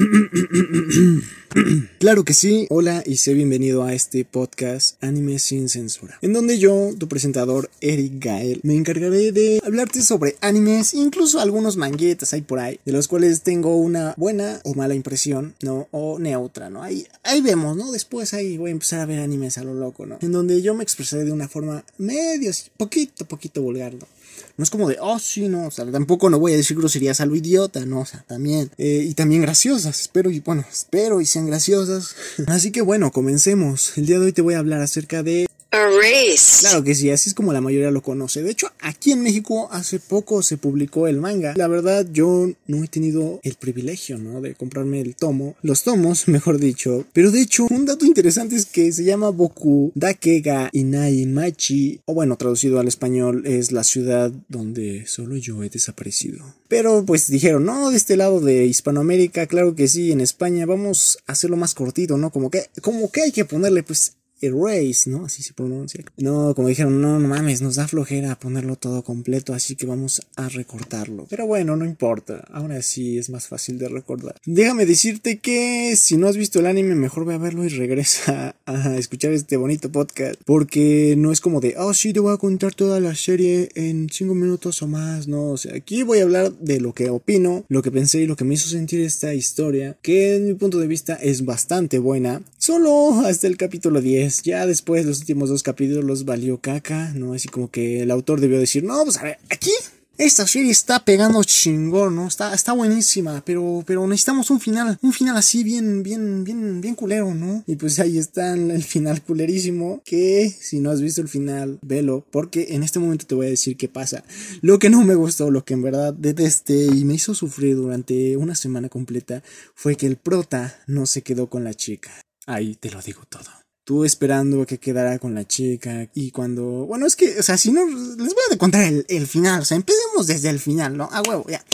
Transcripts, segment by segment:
Claro que sí, hola y sé bienvenido a este podcast Anime sin censura, en donde yo, tu presentador Eric Gael, me encargaré de hablarte sobre animes, incluso algunos manguetas hay por ahí, de los cuales tengo una buena o mala impresión, ¿no? O neutra, ¿no? Ahí, ahí vemos, ¿no? Después ahí voy a empezar a ver animes a lo loco, ¿no? En donde yo me expresaré de una forma medio, poquito, poquito vulgar, ¿no? No es como de, oh, sí, no, o sea, tampoco no voy a decir groserías a lo idiota, no, o sea, también. Eh, y también graciosas, espero y, bueno, espero y sean graciosas. Así que bueno, comencemos. El día de hoy te voy a hablar acerca de Claro que sí, así es como la mayoría lo conoce. De hecho, aquí en México hace poco se publicó el manga. La verdad, yo no he tenido el privilegio, ¿no? De comprarme el tomo. Los tomos, mejor dicho. Pero de hecho, un dato interesante es que se llama Boku Dakega Inai Machi. O bueno, traducido al español es la ciudad donde solo yo he desaparecido. Pero pues dijeron, no, de este lado de Hispanoamérica, claro que sí, en España vamos a hacerlo más cortito, ¿no? Como que, como que hay que ponerle pues Erase, ¿no? Así se pronuncia. No, como dijeron, no, no mames, nos da flojera ponerlo todo completo, así que vamos a recortarlo. Pero bueno, no importa, aún así es más fácil de recordar. Déjame decirte que si no has visto el anime, mejor ve a verlo y regresa a escuchar este bonito podcast, porque no es como de, oh sí, te voy a contar toda la serie en 5 minutos o más, no, o sea, aquí voy a hablar de lo que opino, lo que pensé y lo que me hizo sentir esta historia, que en mi punto de vista es bastante buena, solo hasta el capítulo 10 ya después los últimos dos capítulos valió caca, ¿no? Así como que el autor debió decir, no, pues a ver, aquí esta serie está pegando chingón, ¿no? Está, está buenísima, pero, pero necesitamos un final, un final así bien, bien, bien, bien culero, ¿no? Y pues ahí está el final culerísimo, que si no has visto el final, velo, porque en este momento te voy a decir qué pasa. Lo que no me gustó, lo que en verdad detesté y me hizo sufrir durante una semana completa, fue que el prota no se quedó con la chica. Ahí te lo digo todo tú esperando que quedara con la chica y cuando, bueno, es que, o sea, si no, les voy a contar el, el final, o sea, empecemos desde el final, ¿no? A huevo, ya.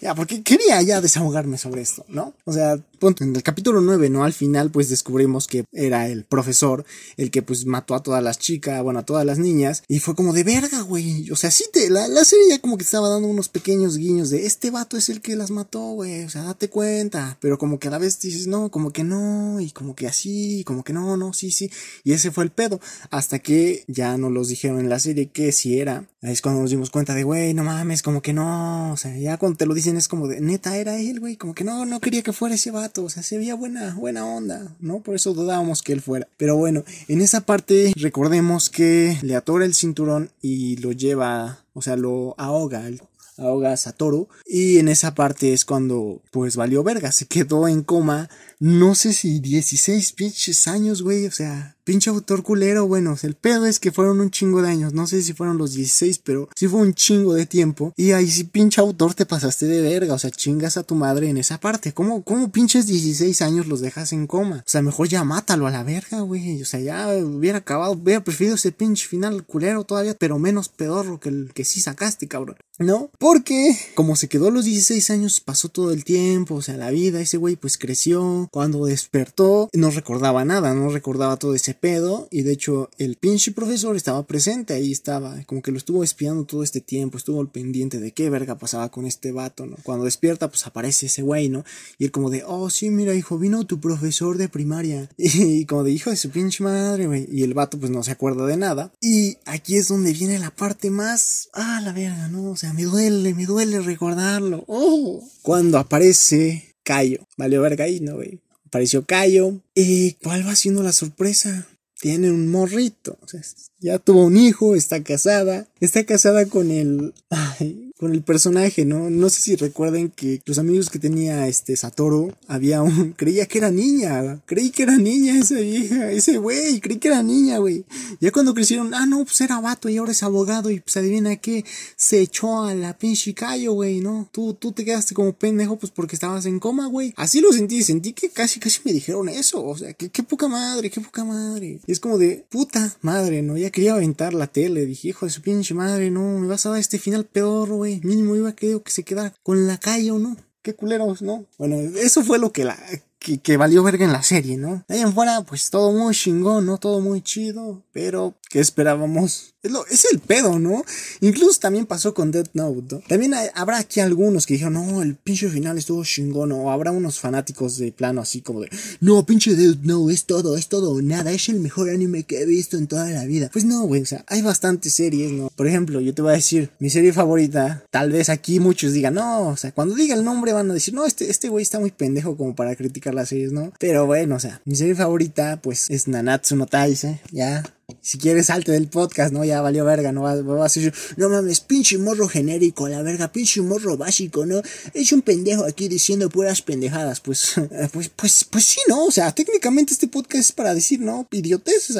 Ya, porque quería ya desahogarme sobre esto, ¿no? O sea, punto, en el capítulo 9, ¿no? Al final, pues descubrimos que era el profesor el que, pues, mató a todas las chicas, bueno, a todas las niñas, y fue como de verga, güey. O sea, sí, te, la, la serie ya como que estaba dando unos pequeños guiños de este vato es el que las mató, güey. O sea, date cuenta. Pero como que a la vez dices, no, como que no, y como que así, como que no, no, sí, sí. Y ese fue el pedo. Hasta que ya nos los dijeron en la serie que si era. Ahí es cuando nos dimos cuenta de, güey, no mames, como que no. O sea, ya cuando te lo dicen es como de, neta, era él, güey, como que no, no quería que fuera ese vato, o sea, se veía buena, buena onda, ¿no? Por eso dudábamos que él fuera. Pero bueno, en esa parte recordemos que le atora el cinturón y lo lleva, o sea, lo ahoga, ahoga a Satoru. Y en esa parte es cuando, pues valió verga, se quedó en coma, no sé si 16 pinches años, güey, o sea, Pinche autor culero, bueno, el pedo es que fueron un chingo de años, no sé si fueron los 16, pero sí fue un chingo de tiempo. Y ahí sí, pinche autor, te pasaste de verga, o sea, chingas a tu madre en esa parte. ¿Cómo, cómo pinches 16 años los dejas en coma? O sea, mejor ya mátalo a la verga, güey. O sea, ya hubiera acabado, hubiera preferido ese pinche final culero todavía, pero menos pedorro que el que sí sacaste, cabrón. ¿No? Porque, como se quedó los 16 años, pasó todo el tiempo, o sea, la vida, ese güey pues creció. Cuando despertó, no recordaba nada, no recordaba todo ese pedo y de hecho el pinche profesor estaba presente, ahí estaba, como que lo estuvo espiando todo este tiempo, estuvo al pendiente de qué verga pasaba con este vato, ¿no? Cuando despierta pues aparece ese güey, ¿no? Y él como de, oh sí, mira hijo, vino tu profesor de primaria y, como de hijo de su pinche madre, güey, y el vato pues no se acuerda de nada y aquí es donde viene la parte más, ah, la verga, ¿no? O sea, me duele, me duele recordarlo, oh, cuando aparece Cayo, valió verga ahí, ¿no, güey? Apareció Cayo. ¿Y cuál va siendo la sorpresa? Tiene un morrito. Ya tuvo un hijo, está casada. Está casada con el. Ay, con el personaje, ¿no? No sé si recuerden que los amigos que tenía este Satoru, había un, creía que era niña, creí que era niña esa vieja, ese güey, creí que era niña, güey. Ya cuando crecieron, ah, no, pues era vato y ahora es abogado y pues adivina qué, se echó a la pinche callo, güey, ¿no? Tú, tú te quedaste como pendejo pues porque estabas en coma, güey. Así lo sentí, sentí que casi, casi me dijeron eso, o sea, que qué poca madre, qué poca madre. Y es como de, puta madre, ¿no? Ya quería aventar la tele, dije, hijo de su pinche madre, no, me vas a dar este final peor, güey Mínimo iba a querer que se quedara con la calle o no. Qué culeros, ¿no? Bueno, eso fue lo que la que, que valió verga en la serie, ¿no? ahí en fuera, pues todo muy chingón, ¿no? Todo muy chido, pero ¿qué esperábamos? Es, lo, es el pedo, ¿no? Incluso también pasó con Death Note, ¿no? También habrá aquí algunos que dijeron, no, el pinche final estuvo chingón, o habrá unos fanáticos de plano así como de, no, pinche Death Note, es todo, es todo, nada, es el mejor anime que he visto en toda la vida. Pues no, güey, o sea, hay bastantes series, ¿no? Por ejemplo, yo te voy a decir, mi serie favorita, tal vez aquí muchos digan, no, o sea, cuando diga el nombre van a decir, no, este, este güey está muy pendejo como para criticar las series, ¿no? Pero bueno, o sea, mi serie favorita, pues, es Nanatsu no Taise, ya, si quieres salte del podcast, ¿no? Ya valió verga, ¿no? Vas, a decir, no mames, pinche morro genérico, la verga, pinche morro básico, ¿no? Es un pendejo aquí diciendo puras pendejadas, pues, pues, pues, pues sí, ¿no? O sea, técnicamente este podcast es para decir, ¿no? Idioteces,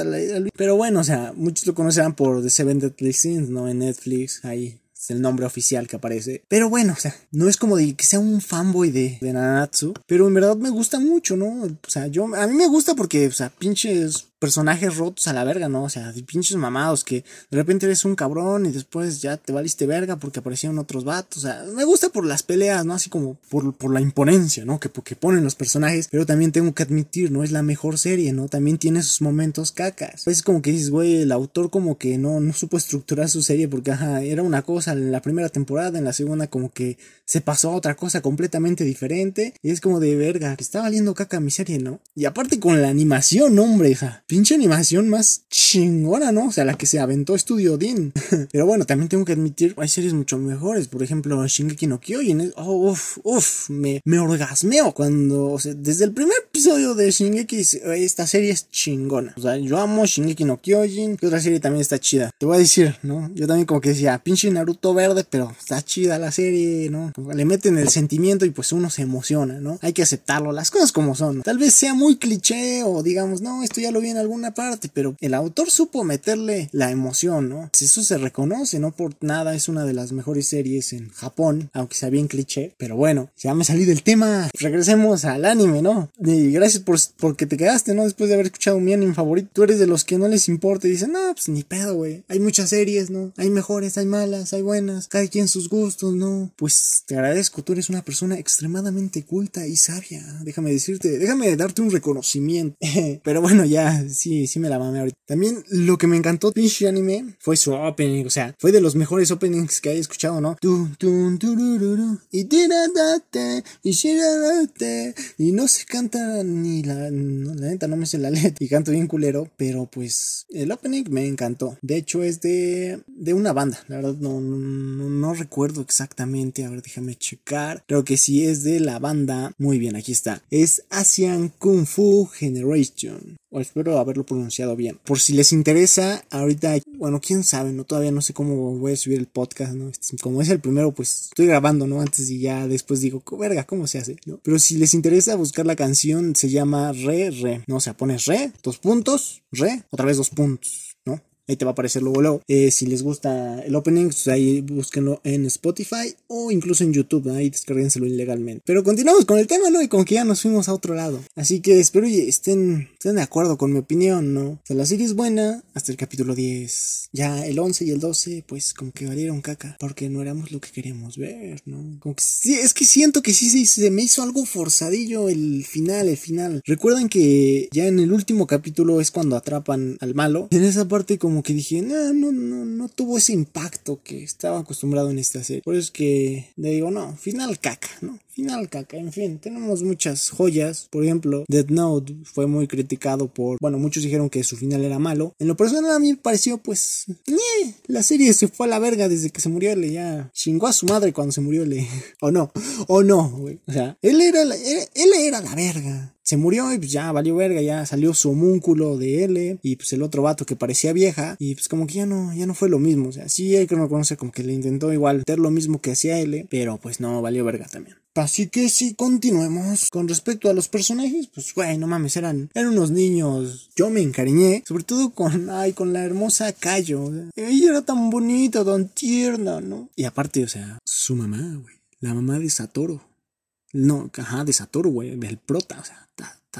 pero bueno, o sea, muchos lo conocerán por The Seven Deadly Sins, ¿no? En Netflix, ahí es el nombre oficial que aparece. Pero bueno, o sea, no es como de que sea un fanboy de, de Nanatsu, pero en verdad me gusta mucho, ¿no? O sea, yo, a mí me gusta porque, o sea, pinches personajes rotos a la verga, ¿no? O sea, pinches mamados que de repente eres un cabrón y después ya te valiste verga porque aparecieron otros vatos. O sea, me gusta por las peleas, ¿no? Así como por, por la imponencia, ¿no? Que, que ponen los personajes. Pero también tengo que admitir, ¿no? Es la mejor serie, ¿no? También tiene sus momentos cacas. Es como que dices, güey, el autor como que no, no supo estructurar su serie porque, ajá, era una cosa en la primera temporada, en la segunda como que se pasó a otra cosa completamente diferente. Y es como de verga, que está valiendo caca mi serie, ¿no? Y aparte con la animación, hombre, hija pinche animación más chingona, ¿no? O sea, la que se aventó Studio Dean. Pero bueno, también tengo que admitir, hay series mucho mejores. Por ejemplo, Shingeki no Kyojin. Oh, uf, uf, me, me orgasmeo cuando, o sea, desde el primer episodio de Shingeki, esta serie es chingona. O sea, yo amo Shingeki no Kyojin. Y otra serie también está chida. Te voy a decir, ¿no? Yo también como que decía, pinche Naruto verde, pero está chida la serie, ¿no? Le meten el sentimiento y pues uno se emociona, ¿no? Hay que aceptarlo, las cosas como son. Tal vez sea muy cliché o digamos, no, esto ya lo vi alguna parte, pero el autor supo meterle la emoción, ¿no? Pues eso se reconoce, no por nada es una de las mejores series en Japón, aunque sea bien cliché, pero bueno, ya me salí del tema. Regresemos al anime, ¿no? Y gracias por porque te quedaste, ¿no? Después de haber escuchado mi anime favorito, tú eres de los que no les importa y dicen, no, pues ni pedo, güey. Hay muchas series, ¿no? Hay mejores, hay malas, hay buenas, cada quien sus gustos, ¿no? Pues te agradezco, tú eres una persona extremadamente culta y sabia. Déjame decirte, déjame darte un reconocimiento. pero bueno, ya, sí, sí me la mamé ahorita. También lo que me encantó este anime fue su opening, o sea, fue de los mejores openings que he escuchado, ¿no? y y no se canta ni la, la neta no me sé la letra y canto bien culero, pero pues el opening me encantó. De hecho es de, de una banda, la verdad no, no, no recuerdo exactamente, a ver déjame checar. Creo que sí es de la banda, muy bien, aquí está. Es Asian Kung Fu Generation espero haberlo pronunciado bien. Por si les interesa, ahorita, bueno, quién sabe, ¿no? Todavía no sé cómo voy a subir el podcast, ¿no? Este, como es el primero, pues estoy grabando, ¿no? Antes y ya después digo, verga, ¿cómo se hace? Pero si les interesa buscar la canción, se llama Re, Re, ¿no? O sea, pones Re, dos puntos, Re, otra vez dos puntos. Ahí te va a aparecer luego, luego. Eh, si les gusta el opening, pues ahí búsquenlo en Spotify o incluso en YouTube. Ahí descarguenselo ilegalmente. Pero continuamos con el tema, ¿no? Y como que ya nos fuimos a otro lado. Así que espero y estén, estén de acuerdo con mi opinión, ¿no? O sea, la serie es buena hasta el capítulo 10. Ya el 11 y el 12, pues como que valieron caca. Porque no éramos lo que queríamos ver, ¿no? Como que sí, es que siento que sí, sí se me hizo algo forzadillo el final, el final. Recuerden que ya en el último capítulo es cuando atrapan al malo. En esa parte como que dije, no, no, no, no tuvo ese impacto que estaba acostumbrado en esta serie. Por eso es que le digo, no, final caca, ¿no? Final caca, en fin, tenemos muchas joyas. Por ejemplo, Dead Note fue muy criticado por, bueno, muchos dijeron que su final era malo. En lo personal a mí me pareció, pues, la serie se fue a la verga desde que se murió L. Ya chingó a su madre cuando se murió L. o no, o no, güey. O sea, él era, él era la verga se murió y pues ya valió verga, ya salió su homúnculo de L y pues el otro vato que parecía vieja y pues como que ya no, ya no fue lo mismo, o sea, sí hay que reconocer como que le intentó igual hacer lo mismo que hacía L, pero pues no, valió verga también. Así que si continuemos con respecto a los personajes, pues güey, no mames, eran, eran unos niños. Yo me encariñé, sobre todo con, ay, con la hermosa Cayo. Ella era tan bonita, tan tierna, ¿no? Y aparte, o sea, su mamá, güey, la mamá de Satoru No, ajá, de Satoru, güey, del prota, o sea,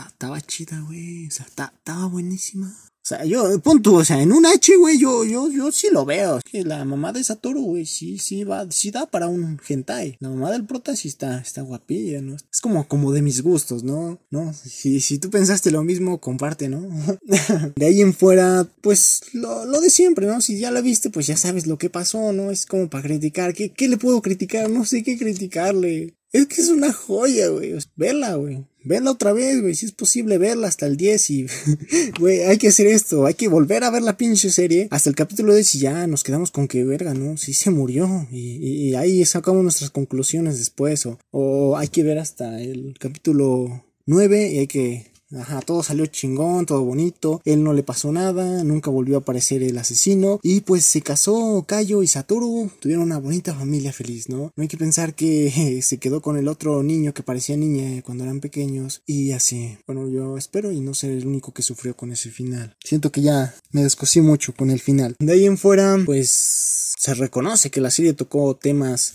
estaba chida, güey, o sea, estaba buenísima. O sea, yo, punto, o sea, en un H, güey, yo, yo, yo sí lo veo. que la mamá de Satoru, güey, sí, sí va, sí da para un hentai. La mamá del prota sí está, está guapilla, ¿no? Es como, como de mis gustos, ¿no? ¿No? Si, si tú pensaste lo mismo, comparte, ¿no? de ahí en fuera, pues, lo, lo, de siempre, ¿no? Si ya la viste, pues ya sabes lo que pasó, ¿no? Es como para criticar. ¿Qué, qué le puedo criticar? No sé qué criticarle. Es que es una joya, güey. Vela, güey. Vela otra vez, güey. Si es posible verla hasta el 10 y, güey, hay que hacer esto. Hay que volver a ver la pinche serie hasta el capítulo 10 y ya nos quedamos con que, verga, ¿no? Sí se murió. Y, ahí sacamos nuestras conclusiones después. O, o hay que ver hasta el capítulo 9 y hay que Ajá, todo salió chingón, todo bonito. Él no le pasó nada, nunca volvió a aparecer el asesino. Y pues se casó Kayo y Satoru. Tuvieron una bonita familia feliz, ¿no? No hay que pensar que se quedó con el otro niño que parecía niña cuando eran pequeños. Y así. Bueno, yo espero y no ser el único que sufrió con ese final. Siento que ya me descosí mucho con el final. De ahí en fuera, pues se reconoce que la serie tocó temas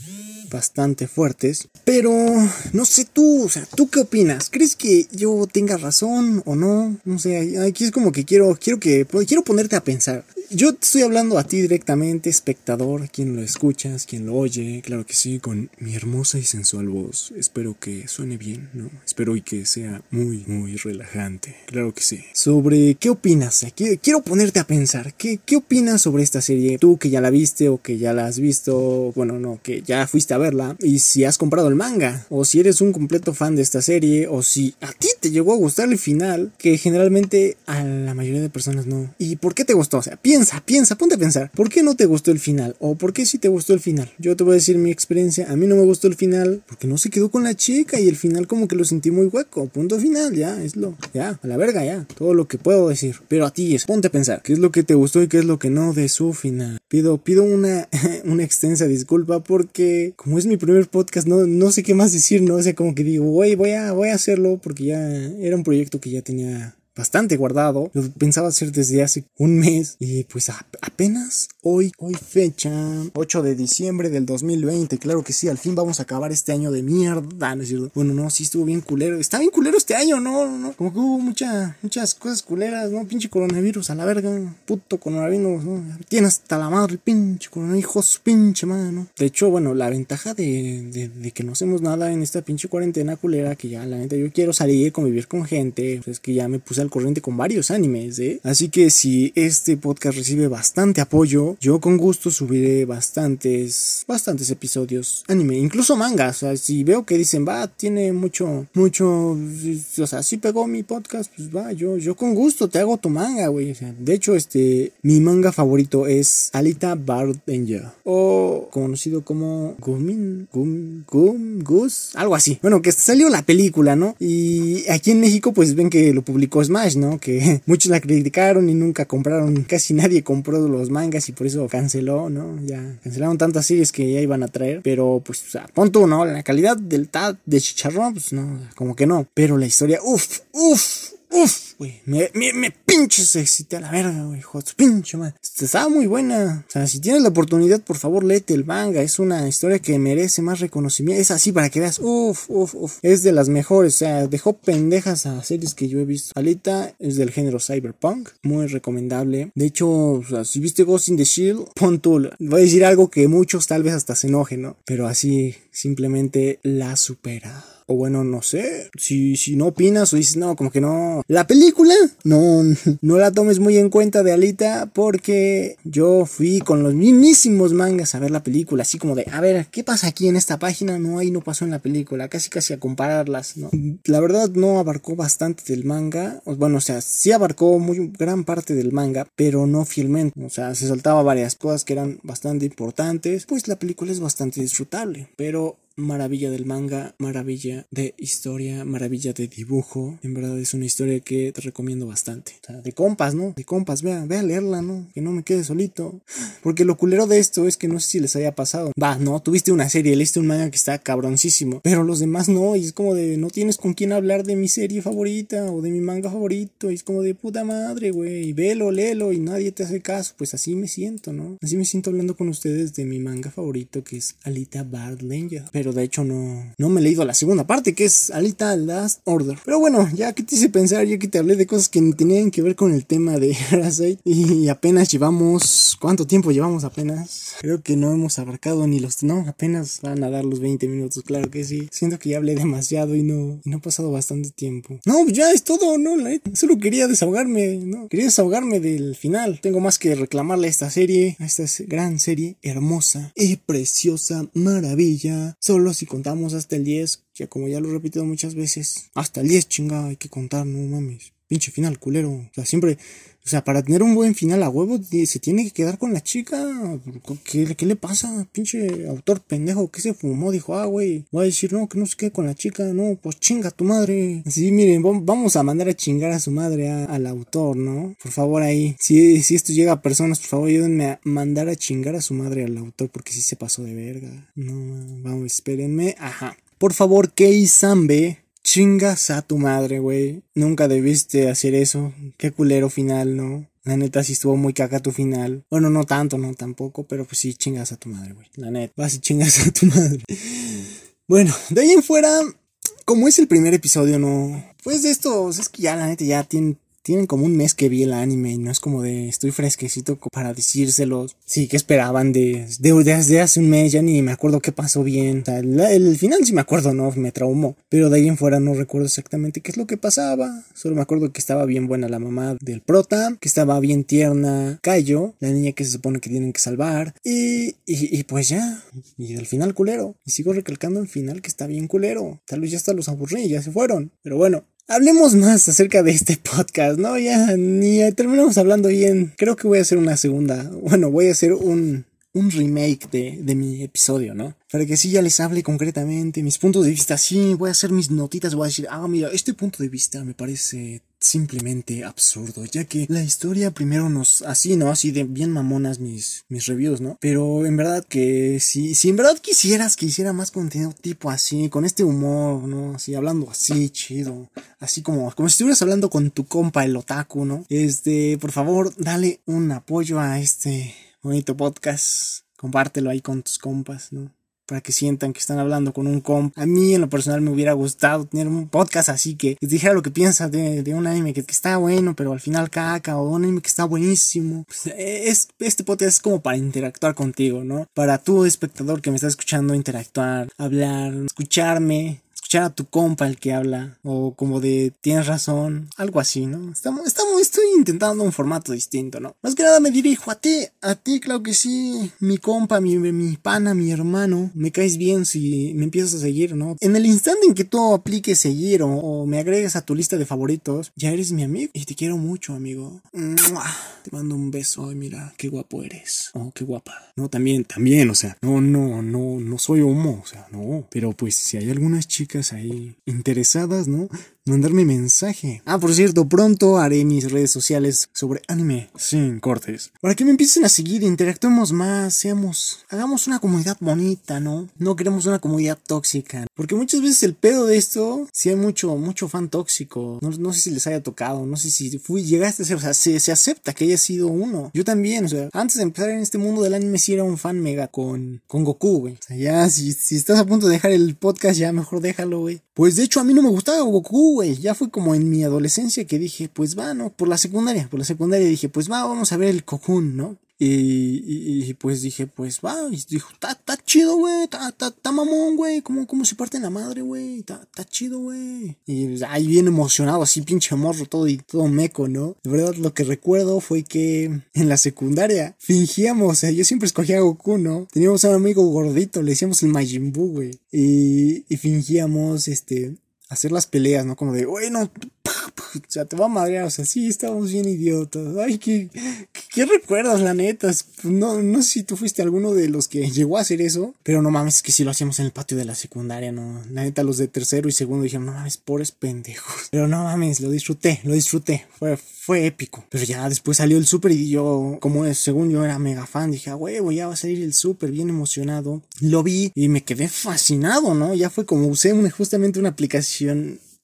bastante fuertes. Pero no sé tú, o sea, ¿tú qué opinas? ¿Crees que yo tenga razón o no? No sé, aquí es como que quiero, quiero que, quiero ponerte a pensar. Yo estoy hablando a ti directamente, espectador, quien lo escuchas, quien lo oye, claro que sí, con mi hermosa y sensual voz. Espero que suene bien, ¿no? Espero y que sea muy, muy relajante. Claro que sí. Sobre qué opinas, quiero ponerte a pensar, ¿qué, ¿qué opinas sobre esta serie? Tú que ya la viste o que ya la has visto, bueno, no, que ya fuiste a verla, y si has comprado el manga, o si eres un completo fan de esta serie, o si a ti te llegó a gustar el final, que generalmente a la mayoría de personas no. ¿Y por qué te gustó? O sea, piensa, piensa, ponte a pensar, ¿por qué no te gustó el final? ¿O por qué sí te gustó el final? Yo te voy a decir mi experiencia, a mí no me gustó el final porque no se quedó con la chica y el final como que lo sentí muy hueco, punto final, ya, es lo, ya, a la verga, ya, todo lo que puedo decir. Pero a ti es, ponte a pensar, ¿qué es lo que te gustó y qué es lo que no de su final? Pido, pido una, una extensa disculpa porque como es mi primer podcast no, no sé qué más decir, ¿no? O sea, como que digo, güey, voy a, voy a hacerlo porque ya era un proyecto que ya tenía bastante guardado. Lo pensaba hacer desde hace un mes y pues apenas hoy, hoy fecha 8 de diciembre del 2020. Claro que sí, al fin vamos a acabar este año de mierda, ¿no es? Bueno, no, sí estuvo bien culero. Está bien culero este año, ¿no? no, Como que hubo mucha, muchas cosas culeras, ¿no? Pinche coronavirus a la verga. Puto coronavirus, ¿no? Tiene hasta la madre, pinche coronavirus, pinche madre, ¿no? De hecho, bueno, la ventaja de, de, que no hacemos nada en esta pinche cuarentena culera, que ya la neta yo quiero salir, convivir con gente, pues es que ya me puse al corriente con varios animes, ¿eh? Así que si este podcast recibe bastante apoyo, yo con gusto subiré bastantes, bastantes episodios anime, incluso mangas. O sea, si veo que dicen, va, tiene mucho, mucho, o sea, si pegó mi podcast, pues va, yo, yo con gusto te hago tu manga, güey. O sea, de hecho, este, mi manga favorito es Alita Bard Angel, o conocido como Gumin, Gum, Gum, Gus, algo así. Bueno, que salió la película, ¿no? Y aquí en México, pues ven que lo publicó Smash, ¿no? Que muchos la criticaron y nunca compraron, casi nadie compró los mangas y por eso canceló, ¿no? Ya cancelaron tantas series que ya iban a traer, pero pues, o sea, pon ¿no? La calidad del TAD de Chicharrón, pues no, como que no. Pero la historia, uff, uff, uff, güey, me, me, me pinches excité a la verga, güey, hijo pinche madre. Estaba muy buena. O sea, si tienes la oportunidad, por favor, léete el manga. Es una historia que merece más reconocimiento. Es así para que veas, uff, uff, uff. Es de las mejores. O sea, dejó pendejas a series que yo he visto. Alita es del género cyberpunk. Muy recomendable. De hecho, o sea, si viste Ghost in the Shield, pon tú. Voy a decir algo que muchos tal vez hasta se enojen, ¿no? Pero así, simplemente la supera. O bueno, no sé. Si, si no opinas o dices, no, como que no. La película, no, no la tomes muy en cuenta de Alita porque yo fui con los mismísimos mangas a ver la película. Así como de, a ver, ¿qué pasa aquí en esta página? No, ahí no pasó en la película. Casi casi a compararlas, ¿no? La verdad no abarcó bastante del manga. Bueno, o sea, sí abarcó muy gran parte del manga, pero no fielmente. O sea, se saltaba varias cosas que eran bastante importantes. Pues la película es bastante disfrutable. Pero maravilla del manga, maravilla de historia, maravilla de dibujo. En verdad es una historia que te recomiendo bastante. O sea, de compas, ¿no? De compas, vea, ve a leerla, ¿no? Que no me quede solito. Porque lo culero de esto es que no sé si les haya pasado. Va, no, tuviste una serie, leíste un manga que está cabroncísimo. Pero los demás no, y es como de no tienes con quién hablar de mi serie favorita o de mi manga favorito. Y es como de puta madre, güey. Velo, léelo y nadie te hace caso. Pues así me siento, ¿no? Así me siento hablando con ustedes de mi manga favorito que es Alita Bard Angel pero de hecho no, no me he leído la segunda parte, que es Alita Last Order. Pero bueno, ya que te hice pensar, ya que te hablé de cosas que tenían que ver con el tema de Parasite, y apenas llevamos, ¿cuánto tiempo llevamos apenas? Creo que no hemos abarcado ni los, no, apenas van a dar los 20 minutos, claro que sí. Siento que ya hablé demasiado y no, y no ha pasado bastante tiempo. No, ya es todo, no, solo quería desahogarme, no, quería desahogarme del final. Tengo más que reclamarle a esta serie, a esta gran serie hermosa y preciosa, maravilla. Solo si contamos hasta el 10, ya como ya lo he repetido muchas veces, hasta el 10 chinga, hay que contar, no mames. Pinche final culero. O sea, siempre o sea, para tener un buen final a huevo, se tiene que quedar con la chica. ¿Qué, qué le pasa? Pinche autor pendejo que se fumó. Dijo, ah, güey, voy a decir, no, que no se quede con la chica. No, pues chinga tu madre. Sí, miren, vamos a mandar a chingar a su madre al autor, ¿no? Por favor, ahí. Si, si esto llega a personas, por favor, ayúdenme a mandar a chingar a su madre al autor porque sí se pasó de verga. No, vamos, espérenme. Ajá. Por favor, Kei Sambe Chingas a tu madre, güey. Nunca debiste hacer eso. Qué culero final, ¿no? La neta sí estuvo muy caca tu final. Bueno, no tanto, no tampoco, pero pues sí chingas a tu madre, güey. La neta, vas y chingas a tu madre. Bueno, de ahí en fuera, como es el primer episodio, no. Pues de estos, es que ya la neta ya tiene, tienen como un mes que vi el anime y no es como de estoy fresquecito para decírselos. Sí, que esperaban de, desde hace un mes, ya ni me acuerdo qué pasó bien. el, final sí me acuerdo, no, me traumó. Pero de ahí en fuera no recuerdo exactamente qué es lo que pasaba. Solo me acuerdo que estaba bien buena la mamá del prota, que estaba bien tierna Kayo, la niña que se supone que tienen que salvar. Y, y, pues ya, y el final culero. Y sigo recalcando el final que está bien culero. Tal vez ya hasta los aburrí, ya se fueron. Pero bueno, Hablemos más acerca de este podcast, ¿no? Ya ni terminamos hablando bien. Creo que voy a hacer una segunda. Bueno, voy a hacer un, un remake de, de, mi episodio, ¿no? Para que sí ya les hable concretamente, mis puntos de vista, sí, voy a hacer mis notitas, voy a decir, ah, mira, este punto de vista me parece simplemente absurdo, ya que la historia primero nos, así, ¿no? Así de bien mamonas mis, mis reviews, ¿no? Pero en verdad que si, si en verdad quisieras que hiciera más contenido tipo así, con este humor, ¿no? Así, hablando así, chido, así como, como si estuvieras hablando con tu compa el otaku, ¿no? Este, por favor, dale un apoyo a este bonito podcast, compártelo ahí con tus compas, ¿no? Para que sientan que están hablando con un comp. A mí en lo personal me hubiera gustado tener un podcast así que les dijera lo que piensa de, un anime que, está bueno, pero al final caca, o un anime que está buenísimo. Pues, es, este podcast es como para interactuar contigo, ¿no? Para tu espectador que me está escuchando interactuar, hablar, escucharme, escuchar a tu compa el que habla, o como de tienes razón, algo así, ¿no? Estamos, estamos, estoy intentando un formato distinto, ¿no? Más que nada me dirijo a ti, a ti, claro que sí, mi compa, mi, mi pana, mi hermano, me caes bien si me empiezas a seguir, ¿no? En el instante en que tú apliques seguir o, me agregues a tu lista de favoritos, ya eres mi amigo y te quiero mucho, amigo. Te mando un beso, ay, mira, qué guapo eres. Oh, qué guapa. No, también, también, o sea, no, no, no, no soy homo, o sea, no. Pero pues si hay algunas chicas ahí interesadas, ¿no? Mandarme mensaje. Ah, por cierto, pronto haré mis redes sociales sobre anime sin cortes. Para que me empiecen a seguir, interactuemos más, seamos, hagamos una comunidad bonita, ¿no? No queremos una comunidad tóxica. Porque muchas veces el pedo de esto, si hay mucho, mucho fan tóxico. No, sé si les haya tocado, no sé si fui, llegaste a ser, o sea, se, se acepta que haya sido uno. Yo también, o sea, antes de empezar en este mundo del anime, sí era un fan mega con, con Goku, güey. O sea, ya, si, si estás a punto de dejar el podcast, ya mejor déjalo, güey. Pues de hecho, a mí no me gustaba Goku, ya fue como en mi adolescencia que dije, pues va, ¿no? Por la secundaria, por la secundaria dije, pues va, vamos a ver el Cocoon, ¿no? Y, pues dije, pues va, y dijo, está chido, güey, está mamón, güey, como, como se parte la madre, güey, está chido, güey. Y ahí bien emocionado, así pinche morro, todo y todo meco, ¿no? De verdad, lo que recuerdo fue que en la secundaria fingíamos, o sea, yo siempre escogía a Goku, ¿no? Teníamos a un amigo gordito, le decíamos el Majin Buu, güey. Y, y fingíamos, este, hacer las peleas, ¿no? Como de, bueno, o sea, te va a madrear, o sea, sí, estamos bien idiotas. Ay, qué, qué, recuerdas, la neta. No, no sé si tú fuiste alguno de los que llegó a hacer eso, pero no mames, es que si lo hacíamos en el patio de la secundaria, ¿no? La neta, los de tercero y segundo dijeron, no mames, pobres pendejos. Pero no mames, lo disfruté, lo disfruté. Fue, fue épico. Pero ya después salió el súper y yo, como es, según yo era mega fan, dije, ah, huevo, ya va a salir el súper, bien emocionado. Lo vi y me quedé fascinado, ¿no? Ya fue como usé justamente una aplicación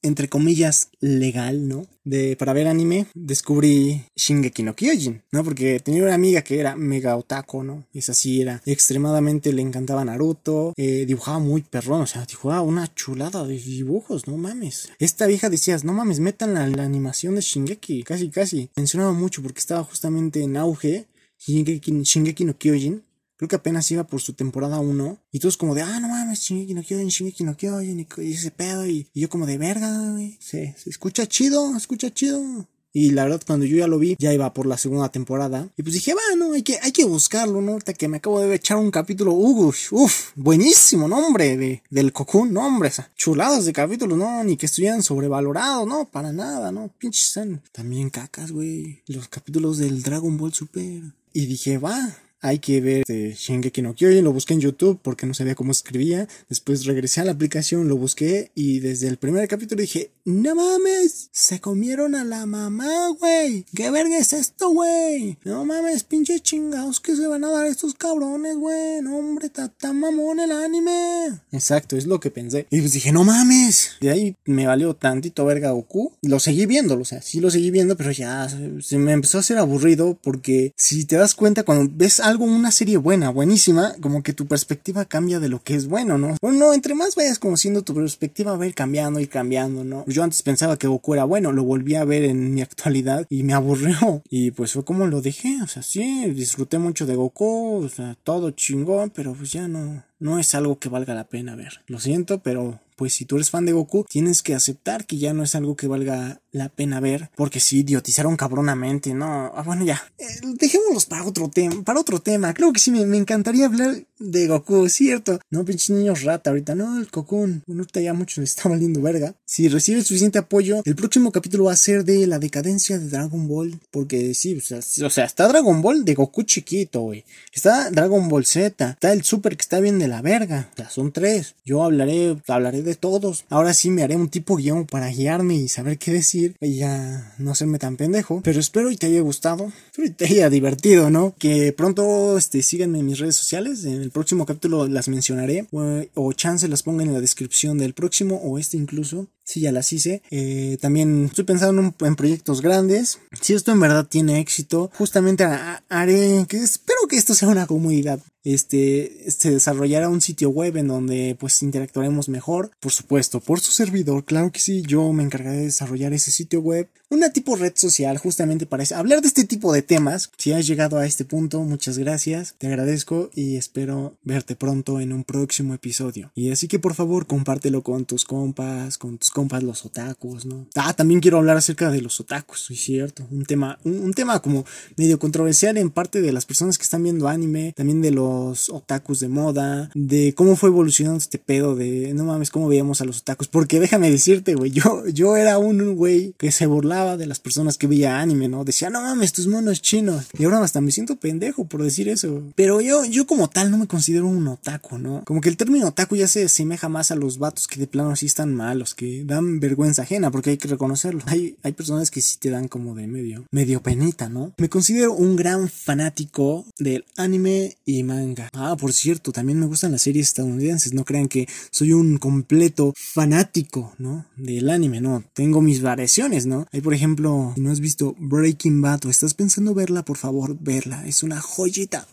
entre comillas, legal, ¿no? De, para ver anime, descubrí Shingeki no Kyojin, ¿no? Porque tenía una amiga que era mega otaku, ¿no? Esa sí era extremadamente, le encantaba Naruto, eh, dibujaba muy perrón, o sea, dibujaba una chulada de dibujos, no mames. Esta vieja decías, no mames, metan la, la animación de Shingeki, casi, casi. Mencionaba mucho porque estaba justamente en auge Shingeki no Kyojin, Creo que apenas iba por su temporada 1. Y todos como de, ah, no mames, Shingeki no Kyojin, Shingeki no Kyojin, y, ese pedo. Y, yo como de, verga, güey. Se, se escucha chido, escucha chido. Y la verdad, cuando yo ya lo vi, ya iba por la segunda temporada. Y pues dije, bueno, hay que, hay que buscarlo, ¿no? Ahorita que me acabo de echar un capítulo, uff, uff, buenísimo, nombre de, del Cocoon, no, hombre, chulados de capítulos, no, ni que estuvieran sobrevalorados, no, para nada, no, pinches También cacas, güey. Los capítulos del Dragon Ball Super. Y dije, va, hay que ver este Shingeki no Kyojin, lo busqué en YouTube porque no sabía cómo escribía, después regresé a la aplicación, lo busqué y desde el primer capítulo dije, no mames, se comieron a la mamá, güey, ¿qué verga es esto, güey? No mames, pinche chingados que se van a dar estos cabrones, güey, no hombre, está tan mamón el anime. Exacto, es lo que pensé. Y pues dije, no mames, de ahí me valió tantito verga Goku, lo seguí viendo, o sea, sí lo seguí viendo, pero ya se me empezó a hacer aburrido porque si te das cuenta cuando ves algo, una serie buena, buenísima, como que tu perspectiva cambia de lo que es bueno, ¿no? Bueno, entre más vayas conociendo tu perspectiva va a ir cambiando y cambiando, ¿no? Yo antes pensaba que Goku era bueno, lo volví a ver en mi actualidad y me aburrió. Y pues fue como lo dejé, o sea, sí, disfruté mucho de Goku, o sea, todo chingón, pero pues ya no, no es algo que valga la pena ver. Lo siento, pero pues si tú eres fan de Goku, tienes que aceptar que ya no es algo que valga la pena ver, porque si idiotizaron cabronamente, no, ah, bueno ya, eh, dejémoslos para otro tema, para otro tema, creo que sí me, me encantaría hablar de Goku, cierto, no pinches niños rata ahorita, no, el Cocoon, bueno, ahorita ya mucho le está valiendo verga, si recibe suficiente apoyo, el próximo capítulo va a ser de la decadencia de Dragon Ball, porque sí, o sea, o sea está Dragon Ball de Goku chiquito, güey, está Dragon Ball Z, está el Super que está bien de la verga, o sea, son tres, yo hablaré, hablaré de todos, ahora sí me haré un tipo guion para guiarme y saber qué decir, y ya no serme tan pendejo. Pero espero y te haya gustado, espero y te haya divertido, ¿no? Que pronto este, síganme en mis redes sociales, en el próximo capítulo las mencionaré, o, chance las pongan en la descripción del próximo o este incluso. Si ya las hice. Eh, también estoy pensando en, en, proyectos grandes. Si esto en verdad tiene éxito, justamente haré que espero que esto sea una comunidad este, se desarrollará un sitio web en donde pues interactuaremos mejor, por supuesto, por su servidor, claro que sí, yo me encargaré de desarrollar ese sitio web, una tipo red social justamente para hablar de este tipo de temas. Si has llegado a este punto, muchas gracias, te agradezco y espero verte pronto en un próximo episodio. Y así que por favor compártelo con tus compas, con tus compas los otakus, ¿no? Ah, también quiero hablar acerca de los otakus, es cierto, un tema, un tema como medio controversial en parte de las personas que están viendo anime, también de los otakus de moda, de cómo fue evolucionando este pedo de no mames, cómo veíamos a los otakus. Porque déjame decirte, güey, yo, yo era un güey que se burlaba de las personas que veía anime, ¿no? Decía, no mames, tus monos chinos. Y ahora hasta me siento pendejo por decir eso. Pero yo, yo como tal no me considero un otaku, ¿no? Como que el término otaku ya se asemeja más a los vatos que de plano sí están malos, que dan vergüenza ajena, porque hay que reconocerlo. Hay, hay personas que sí te dan como de medio, medio penita, ¿no? Me considero un gran fanático del anime y manga Ah, por cierto, también me gustan las series estadounidenses. No crean que soy un completo fanático, ¿no? Del anime, no. Tengo mis variaciones, ¿no? Hay, por ejemplo, si no has visto Breaking Bad o estás pensando verla, por favor, verla. Es una joyita.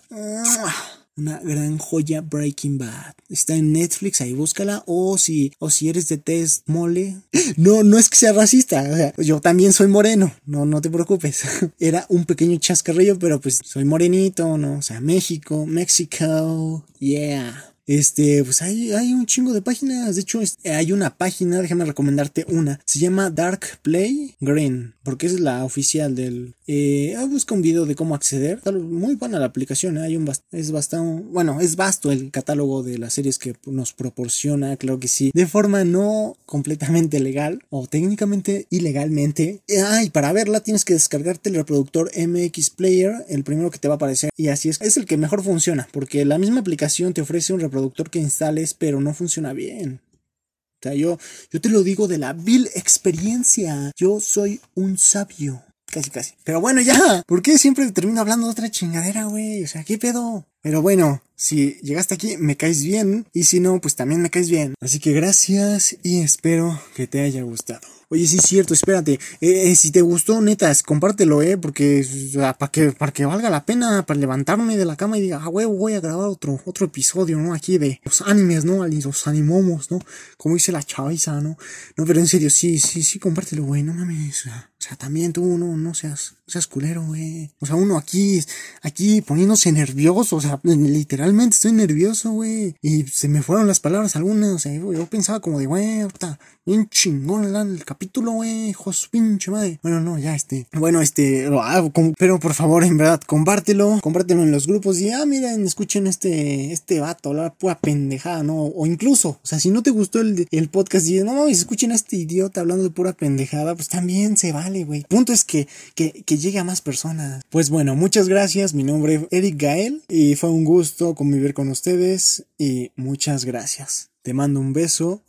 Una gran joya Breaking Bad. Está en Netflix, ahí búscala. O si, o si eres de test mole. No, no es que sea racista. yo también soy moreno. No, no te preocupes. Era un pequeño chascarrillo, pero pues soy morenito, ¿no? O sea, México, México. Yeah. Este, pues hay, hay un chingo de páginas. De hecho, hay una página, déjame recomendarte una. Se llama Dark Play Green, porque es la oficial del. Eh, busca un video de cómo acceder. Muy buena la aplicación, ¿eh? hay un es bastante, bueno, es vasto el catálogo de las series que nos proporciona, claro que sí, de forma no completamente legal o técnicamente ilegalmente. Ah, y para verla tienes que descargarte el reproductor MX Player, el primero que te va a aparecer, y así es, es el que mejor funciona, porque la misma aplicación te ofrece un reproductor productor que instales, pero no funciona bien. O sea, yo, yo te lo digo de la vil experiencia. Yo soy un sabio. casi, casi. Pero bueno, ya. ¿Por qué siempre termino hablando de otra chingadera, güey? O sea, ¿qué pedo? Pero bueno, si llegaste aquí me caes bien y si no, pues también me caes bien. Así que gracias y espero que te haya gustado. Oye, sí es cierto, espérate. Eh, eh, si te gustó, netas, compártelo, eh, porque para que, para que valga la pena, para levantarme de la cama y diga, ah, huevo, voy a grabar otro, otro episodio, ¿no? Aquí de los animes, ¿no? Los animomos, ¿no? Como dice la chaviza, ¿no? No, pero en serio, sí, sí, sí, compártelo, güey, no mames. O sea, también tú no, no seas, seas culero, güey. O sea, uno aquí, aquí poniéndose nervioso, o sea, literalmente estoy nervioso, güey. Y se me fueron las palabras algunas, o sea, yo, pensaba como de, güey, ahorita, bien chingón el, capítulo, güey, hijo su pinche madre. Bueno, no, ya este. Bueno, este, lo hago, pero por favor, en verdad, compártelo, compártelo en los grupos y, ah, miren, escuchen este, este vato hablar pura pendejada, ¿no? O incluso, o sea, si no te gustó el, el podcast y no mames, escuchen a este idiota hablando de pura pendejada, pues también se vale Punto es que, que, que llegue a más personas. Pues bueno, muchas gracias. Mi nombre es Eric Gael y un gusto convivir con ustedes y muchas gracias. Te mando un beso.